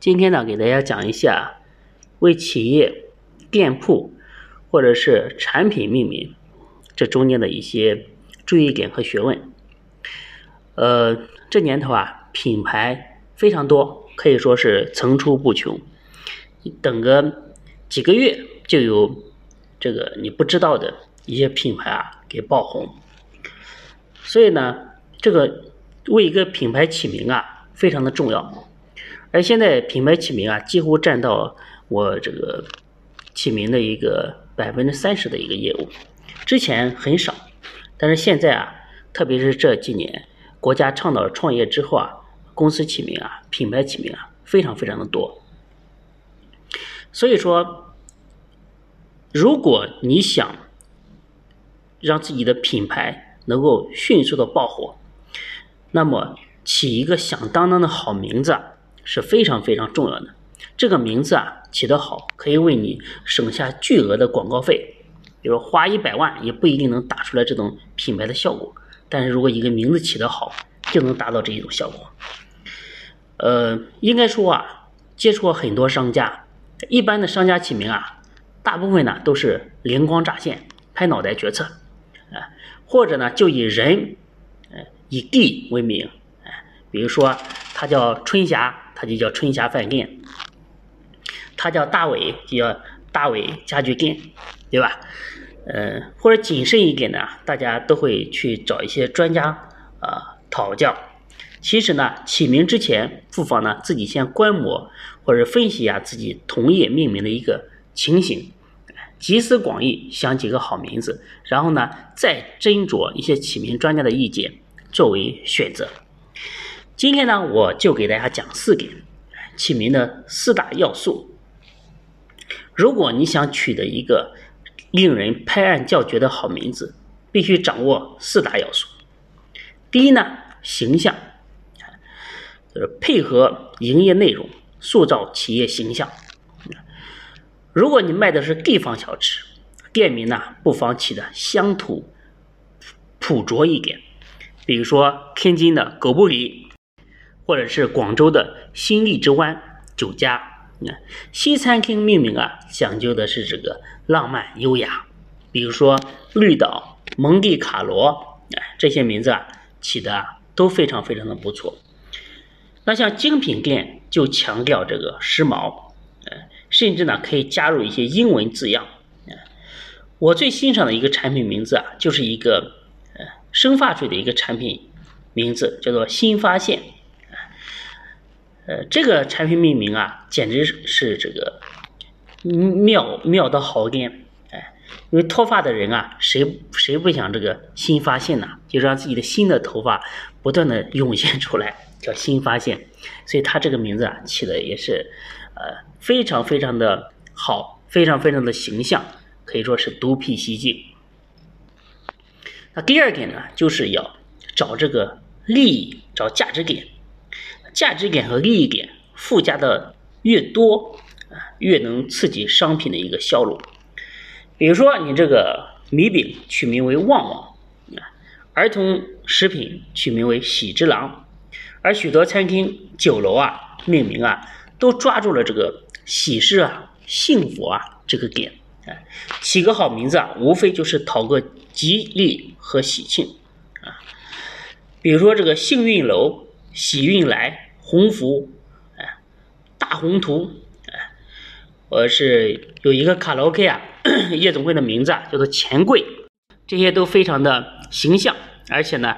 今天呢，给大家讲一下为企业、店铺或者是产品命名这中间的一些注意点和学问。呃，这年头啊，品牌非常多，可以说是层出不穷。等个几个月，就有这个你不知道的一些品牌啊给爆红。所以呢，这个为一个品牌起名啊，非常的重要。而现在品牌起名啊，几乎占到我这个起名的一个百分之三十的一个业务，之前很少，但是现在啊，特别是这几年国家倡导创业之后啊，公司起名啊，品牌起名啊，非常非常的多。所以说，如果你想让自己的品牌能够迅速的爆火，那么起一个响当当的好名字。是非常非常重要的。这个名字啊起得好，可以为你省下巨额的广告费，比如花一百万也不一定能打出来这种品牌的效果。但是如果一个名字起得好，就能达到这一种效果。呃，应该说啊，接触过很多商家，一般的商家起名啊，大部分呢都是灵光乍现、拍脑袋决策，啊，或者呢就以人，呃，以地为名，哎，比如说他叫春霞。他就叫春霞饭店，他叫大伟就叫大伟家具店，对吧？呃，或者谨慎一点呢，大家都会去找一些专家啊讨教。其实呢，起名之前不妨呢自己先观摩或者分析一下自己同业命名的一个情形，集思广益想几个好名字，然后呢再斟酌一些起名专家的意见作为选择。今天呢，我就给大家讲四点起名的四大要素。如果你想取得一个令人拍案叫绝的好名字，必须掌握四大要素。第一呢，形象，就是配合营业内容塑造企业形象。如果你卖的是地方小吃，店名呢不妨起的乡土朴拙一点，比如说天津的狗不理。或者是广州的新荔枝湾酒家，那西餐厅命名啊，讲究的是这个浪漫优雅，比如说绿岛、蒙地卡罗，哎，这些名字啊起的都非常非常的不错。那像精品店就强调这个时髦，呃，甚至呢可以加入一些英文字样。我最欣赏的一个产品名字啊，就是一个呃生发水的一个产品名字，叫做新发现。呃，这个产品命名啊，简直是这个妙妙到好点，哎，因为脱发的人啊，谁谁不想这个新发现呢？就让自己的新的头发不断的涌现出来，叫新发现。所以他这个名字啊，起的也是呃非常非常的好，非常非常的形象，可以说是独辟蹊径。那第二点呢，就是要找这个利益，找价值点。价值点和利益点附加的越多啊，越能刺激商品的一个销路。比如说，你这个米饼取名为旺旺啊，儿童食品取名为喜之郎，而许多餐厅、酒楼啊，命名啊，都抓住了这个喜事啊、幸福啊这个点。哎，起个好名字啊，无非就是讨个吉利和喜庆啊。比如说这个幸运楼、喜运来。鸿福，哎，大宏图，哎，我是有一个卡拉 OK 啊，夜总会的名字啊叫做钱柜，这些都非常的形象，而且呢，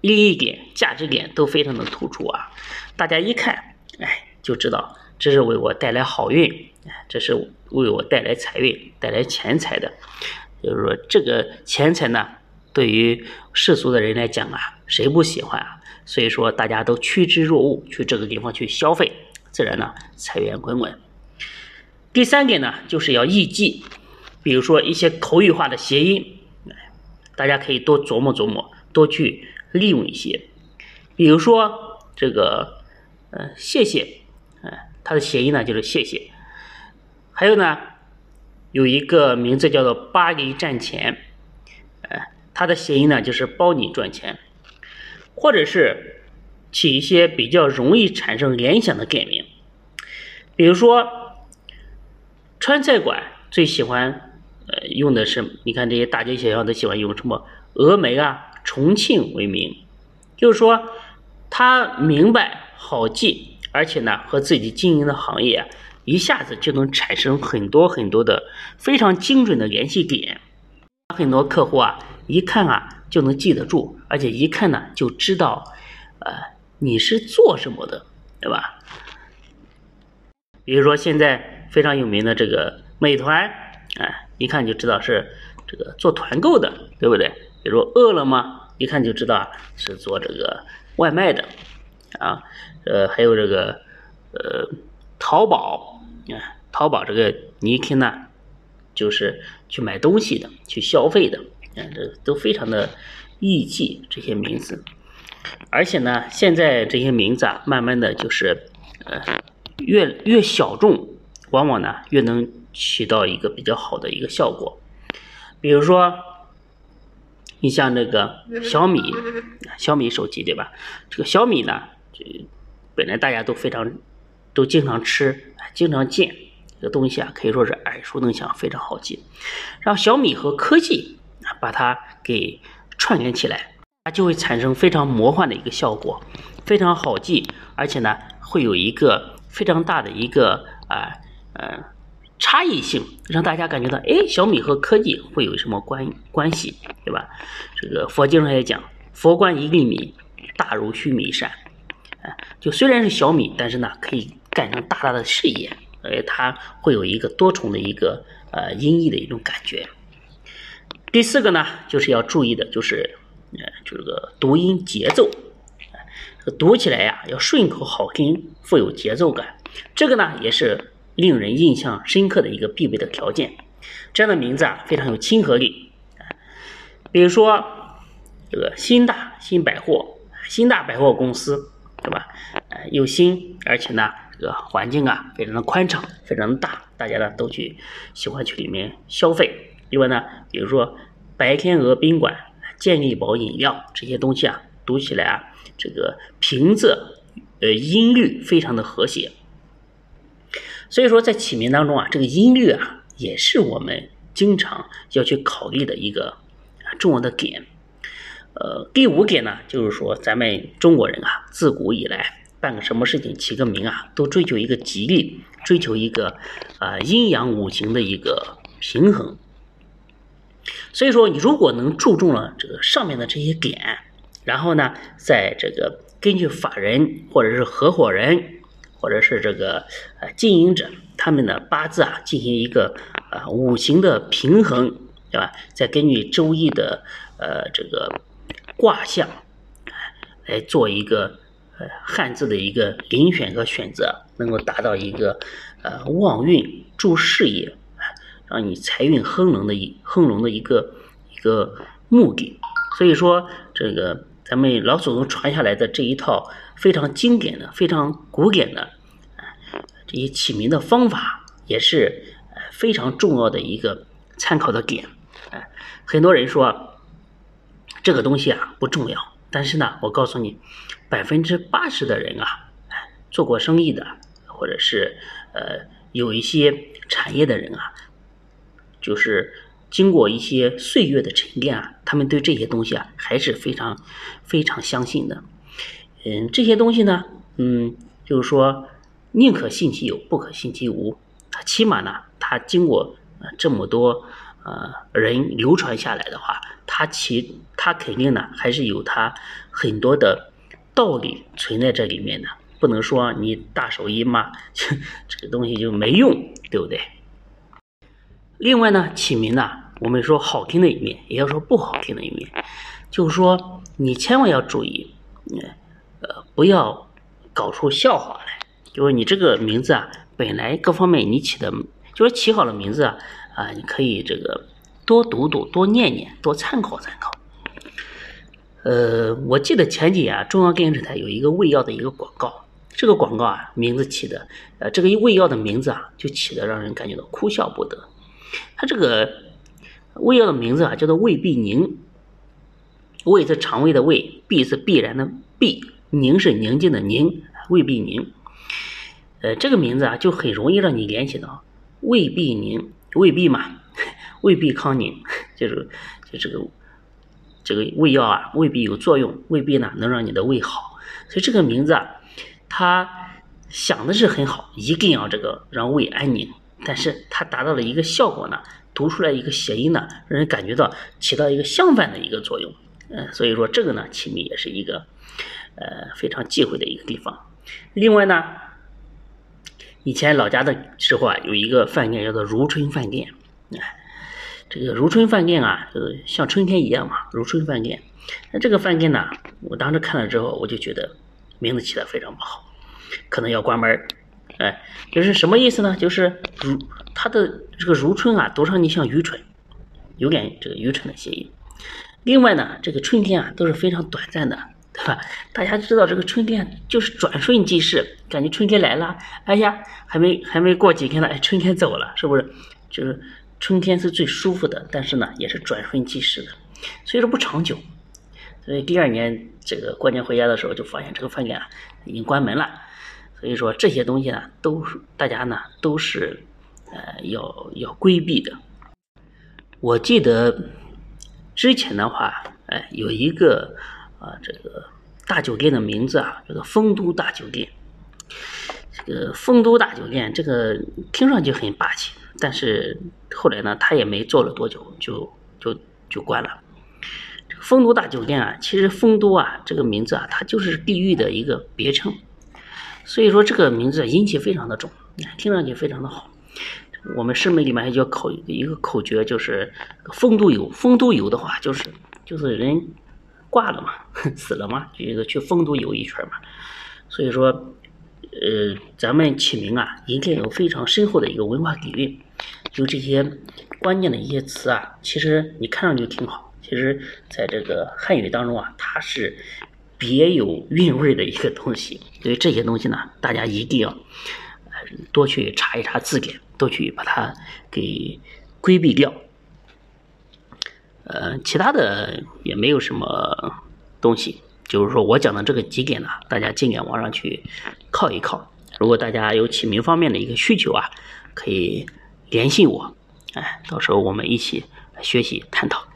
利益点、价值点都非常的突出啊，大家一看，哎，就知道这是为我带来好运，哎，这是为我带来财运、带来钱财的，就是说这个钱财呢，对于世俗的人来讲啊，谁不喜欢啊？所以说，大家都趋之若鹜，去这个地方去消费，自然呢财源滚滚。第三点呢，就是要易记，比如说一些口语化的谐音，大家可以多琢磨琢磨，多去利用一些。比如说这个，呃，谢谢，哎，它的谐音呢就是谢谢。还有呢，有一个名字叫做巴黎站前，哎，它的谐音呢就是包你赚钱。或者是起一些比较容易产生联想的店名，比如说川菜馆最喜欢呃用的是，你看这些大街小巷都喜欢用什么峨眉啊、重庆为名，就是说他明白好记，而且呢和自己经营的行业啊。一下子就能产生很多很多的非常精准的联系点，很多客户啊一看啊就能记得住，而且一看呢就知道，呃你是做什么的，对吧？比如说现在非常有名的这个美团，哎，一看就知道是这个做团购的，对不对？比如饿了么，一看就知道是做这个外卖的，啊，呃，还有这个呃淘宝。啊，淘宝这个你一听呢，就是去买东西的，去消费的，嗯，这都非常的易记这些名字，而且呢，现在这些名字啊，慢慢的就是，呃，越越小众，往往呢越能起到一个比较好的一个效果。比如说，你像这个小米，小米手机对吧？这个小米呢，这本来大家都非常。都经常吃，经常见这个东西啊，可以说是耳熟能详，非常好记。让小米和科技把它给串联起来，它就会产生非常魔幻的一个效果，非常好记，而且呢，会有一个非常大的一个啊呃差异性，让大家感觉到，哎，小米和科技会有什么关关系，对吧？这个佛经上也讲，佛观一粒米，大如须弥山。啊，就虽然是小米，但是呢，可以。干成大大的事业，呃，它会有一个多重的一个呃音译的一种感觉。第四个呢，就是要注意的，就是呃，就这个读音节奏，读起来呀要顺口好听，富有节奏感。这个呢，也是令人印象深刻的一个必备的条件。这样的名字啊，非常有亲和力。比如说这个新大新百货，新大百货公司，对吧？呃，又新，而且呢。这个环境啊，非常的宽敞，非常的大，大家呢都去喜欢去里面消费。另外呢，比如说白天鹅宾馆、健力宝饮料这些东西啊，读起来啊，这个平仄呃音律非常的和谐。所以说在起名当中啊，这个音律啊，也是我们经常要去考虑的一个重要的点。呃，第五点呢，就是说咱们中国人啊，自古以来。办个什么事情起个名啊，都追求一个吉利，追求一个啊阴阳五行的一个平衡。所以说，你如果能注重了这个上面的这些点，然后呢，在这个根据法人或者是合伙人或者是这个呃经营者他们的八字啊进行一个啊五行的平衡，对吧？再根据周易的呃这个卦象来做一个。呃，汉字的一个遴选和选择，能够达到一个呃旺运助事业，让你财运亨隆的一亨隆的一个一个目的。所以说，这个咱们老祖宗传下来的这一套非常经典的、非常古典的这些起名的方法，也是非常重要的一个参考的点。哎，很多人说这个东西啊不重要。但是呢，我告诉你，百分之八十的人啊，做过生意的，或者是呃有一些产业的人啊，就是经过一些岁月的沉淀啊，他们对这些东西啊还是非常非常相信的。嗯，这些东西呢，嗯，就是说宁可信其有，不可信其无。起码呢，它经过呃这么多。呃，人流传下来的话，它其它肯定呢还是有它很多的道理存在这里面的，不能说你大手一骂，这个东西就没用，对不对？另外呢，起名呢，我们说好听的一面，也要说不好听的一面，就是说你千万要注意，呃，不要搞出笑话来，就是你这个名字啊，本来各方面你起的，就是起好了名字啊。啊，你可以这个多读读，多念念，多参考参考。呃，我记得前几年，中央电视台有一个胃药的一个广告，这个广告啊，名字起的，呃，这个胃药的名字啊，就起的让人感觉到哭笑不得。它这个胃药的名字啊，叫做胃必宁。胃是肠胃的胃，必是必然的必，宁是宁静的宁，胃必宁。呃，这个名字啊，就很容易让你联想到胃必宁，胃必嘛，胃必康宁，就是就这个这个胃药啊，未必有作用，未必呢能让你的胃好。所以这个名字啊，它想的是很好，一定要这个让胃安宁，但是它达到了一个效果呢，读出来一个谐音呢，让人感觉到起到一个相反的一个作用。嗯，所以说这个呢，起名也是一个呃非常忌讳的一个地方。另外呢。以前老家的时候啊，有一个饭店叫做如春饭店，哎，这个如春饭店啊，就是像春天一样嘛，如春饭店。那这个饭店呢，我当时看了之后，我就觉得名字起的非常不好，可能要关门哎，就是什么意思呢？就是如它的这个如春啊，读上去像愚蠢，有点这个愚蠢的谐音。另外呢，这个春天啊，都是非常短暂的。对吧？大家知道这个春天就是转瞬即逝，感觉春天来了，哎呀，还没还没过几天呢，哎，春天走了，是不是？就是春天是最舒服的，但是呢，也是转瞬即逝的，所以说不长久。所以第二年这个过年回家的时候，就发现这个饭店啊已经关门了。所以说这些东西呢，都是大家呢都是呃要要规避的。我记得之前的话，哎，有一个。啊，这个大酒店的名字啊，叫做丰都大酒店。这个丰都大酒店，这个听上去很霸气，但是后来呢，他也没做了多久，就就就关了。丰都大酒店啊，其实丰都啊这个名字啊，它就是地域的一个别称，所以说这个名字阴气非常的重，听上去非常的好。我们市美里面还叫口一个口诀，就是丰都游。丰都游的话，就是就是人。挂了嘛，死了嘛，就一个去丰都游一圈嘛。所以说，呃，咱们起名啊，一定有非常深厚的一个文化底蕴。就这些关键的一些词啊，其实你看上去挺好，其实在这个汉语当中啊，它是别有韵味的一个东西。所以这些东西呢，大家一定要多去查一查字典，多去把它给规避掉。呃，其他的也没有什么东西，就是说我讲的这个几点呢，大家尽量往上去靠一靠。如果大家有起名方面的一个需求啊，可以联系我，哎，到时候我们一起学习探讨。